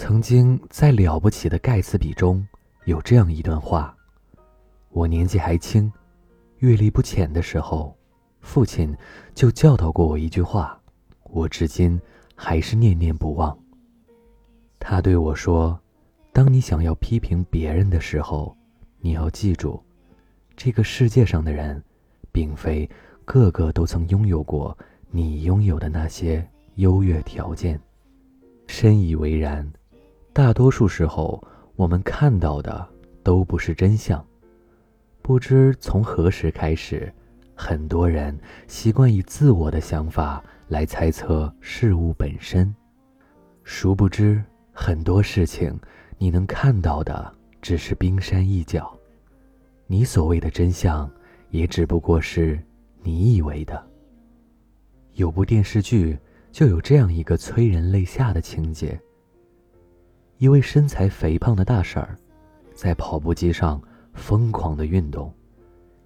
曾经在《了不起的盖茨比》中有这样一段话：我年纪还轻，阅历不浅的时候，父亲就教导过我一句话，我至今还是念念不忘。他对我说：“当你想要批评别人的时候，你要记住，这个世界上的人，并非个个都曾拥有过你拥有的那些优越条件。”深以为然。大多数时候，我们看到的都不是真相。不知从何时开始，很多人习惯以自我的想法来猜测事物本身，殊不知很多事情你能看到的只是冰山一角，你所谓的真相也只不过是你以为的。有部电视剧就有这样一个催人泪下的情节。一位身材肥胖的大婶儿，在跑步机上疯狂的运动，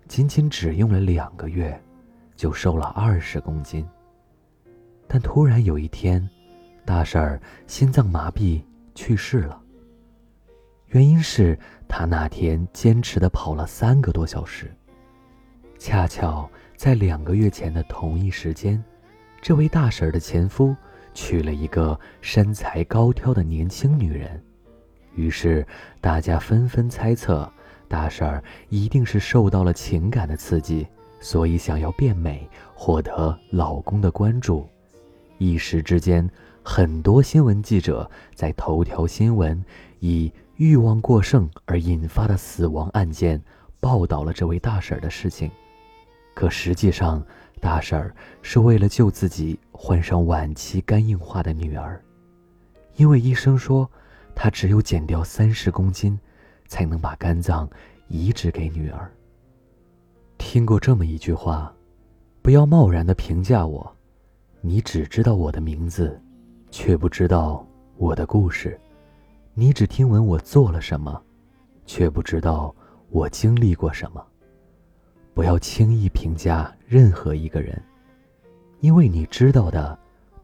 仅仅只用了两个月，就瘦了二十公斤。但突然有一天，大婶儿心脏麻痹去世了。原因是她那天坚持的跑了三个多小时。恰巧在两个月前的同一时间，这位大婶儿的前夫。娶了一个身材高挑的年轻女人，于是大家纷纷猜测，大婶儿一定是受到了情感的刺激，所以想要变美，获得老公的关注。一时之间，很多新闻记者在头条新闻以欲望过剩而引发的死亡案件报道了这位大婶儿的事情，可实际上。大婶儿是为了救自己患上晚期肝硬化的女儿，因为医生说，她只有减掉三十公斤，才能把肝脏移植给女儿。听过这么一句话：不要贸然的评价我，你只知道我的名字，却不知道我的故事；你只听闻我做了什么，却不知道我经历过什么。不要轻易评价任何一个人，因为你知道的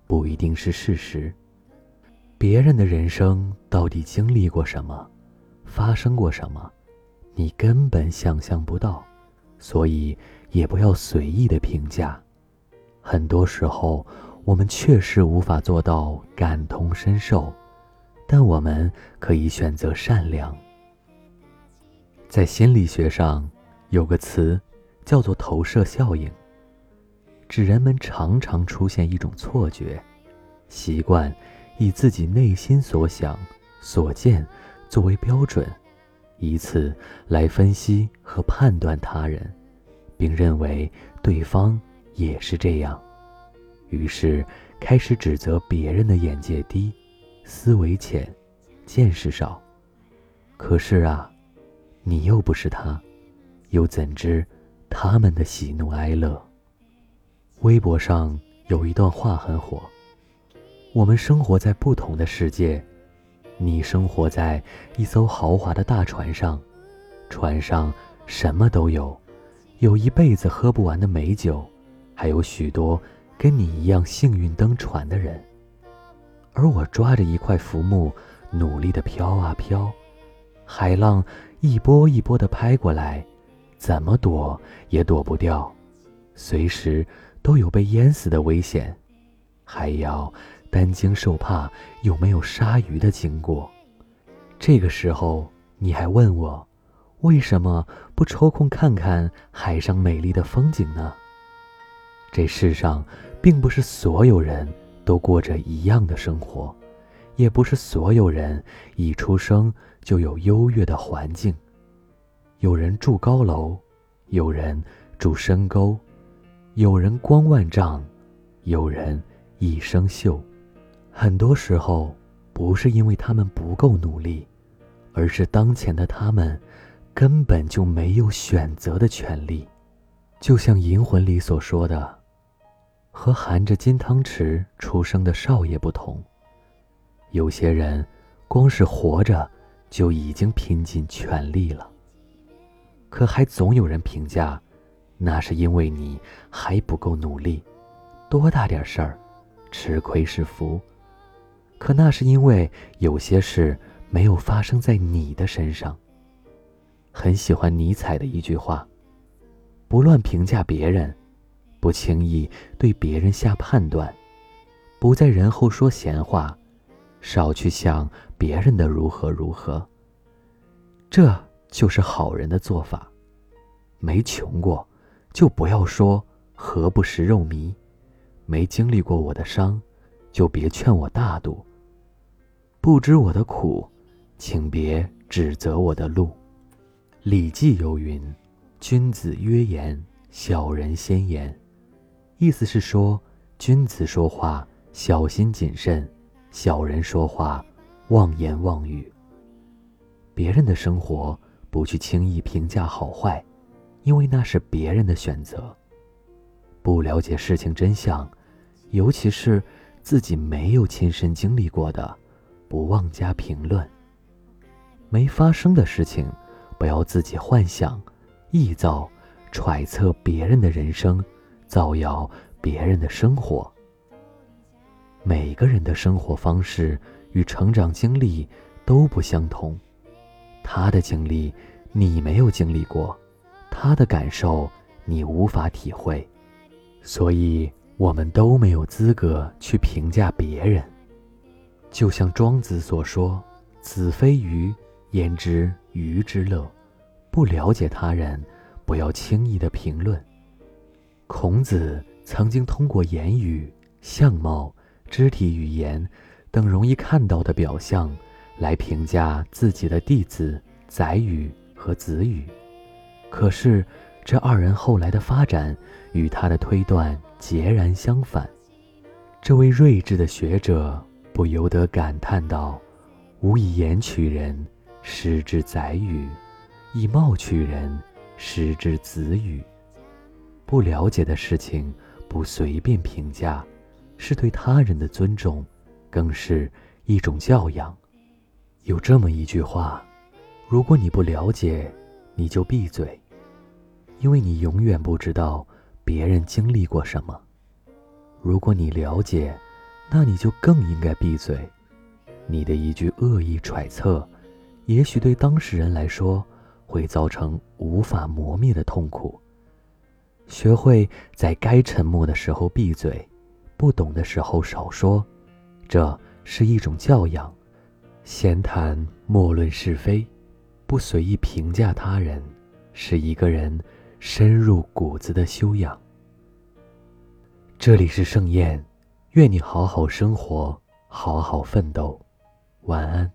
不一定是事实。别人的人生到底经历过什么，发生过什么，你根本想象不到，所以也不要随意的评价。很多时候，我们确实无法做到感同身受，但我们可以选择善良。在心理学上，有个词。叫做投射效应，指人们常常出现一种错觉，习惯以自己内心所想、所见作为标准，以此来分析和判断他人，并认为对方也是这样，于是开始指责别人的眼界低、思维浅、见识少。可是啊，你又不是他，又怎知？他们的喜怒哀乐。微博上有一段话很火：我们生活在不同的世界，你生活在一艘豪华的大船上，船上什么都有，有一辈子喝不完的美酒，还有许多跟你一样幸运登船的人。而我抓着一块浮木，努力的飘啊飘，海浪一波一波的拍过来。怎么躲也躲不掉，随时都有被淹死的危险，还要担惊受怕有没有鲨鱼的经过。这个时候你还问我，为什么不抽空看看海上美丽的风景呢？这世上并不是所有人都过着一样的生活，也不是所有人一出生就有优越的环境。有人住高楼，有人住深沟，有人光万丈，有人一生锈。很多时候，不是因为他们不够努力，而是当前的他们根本就没有选择的权利。就像《银魂》里所说的，和含着金汤匙出生的少爷不同，有些人光是活着就已经拼尽全力了。可还总有人评价，那是因为你还不够努力，多大点事儿，吃亏是福。可那是因为有些事没有发生在你的身上。很喜欢尼采的一句话：“不乱评价别人，不轻易对别人下判断，不在人后说闲话，少去想别人的如何如何。”这就是好人的做法。没穷过，就不要说何不食肉糜；没经历过我的伤，就别劝我大度。不知我的苦，请别指责我的路。《礼记》有云：“君子约言，小人先言。”意思是说，君子说话小心谨慎，小人说话妄言妄语。别人的生活不去轻易评价好坏，因为那是别人的选择。不了解事情真相，尤其是自己没有亲身经历过的。不妄加评论。没发生的事情，不要自己幻想、臆造、揣测别人的人生，造谣别人的生活。每个人的生活方式与成长经历都不相同，他的经历你没有经历过，他的感受你无法体会，所以我们都没有资格去评价别人。就像庄子所说：“子非鱼，焉知鱼之乐？”不了解他人，不要轻易的评论。孔子曾经通过言语、相貌、肢体语言等容易看到的表象，来评价自己的弟子宰予和子羽。可是，这二人后来的发展与他的推断截然相反。这位睿智的学者。不由得感叹道：“吾以言取人，失之宰予；以貌取人，失之子羽。”不了解的事情，不随便评价，是对他人的尊重，更是一种教养。有这么一句话：“如果你不了解，你就闭嘴，因为你永远不知道别人经历过什么；如果你了解，”那你就更应该闭嘴。你的一句恶意揣测，也许对当事人来说会造成无法磨灭的痛苦。学会在该沉默的时候闭嘴，不懂的时候少说，这是一种教养。闲谈莫论是非，不随意评价他人，是一个人深入骨子的修养。这里是盛宴。愿你好好生活，好好奋斗，晚安。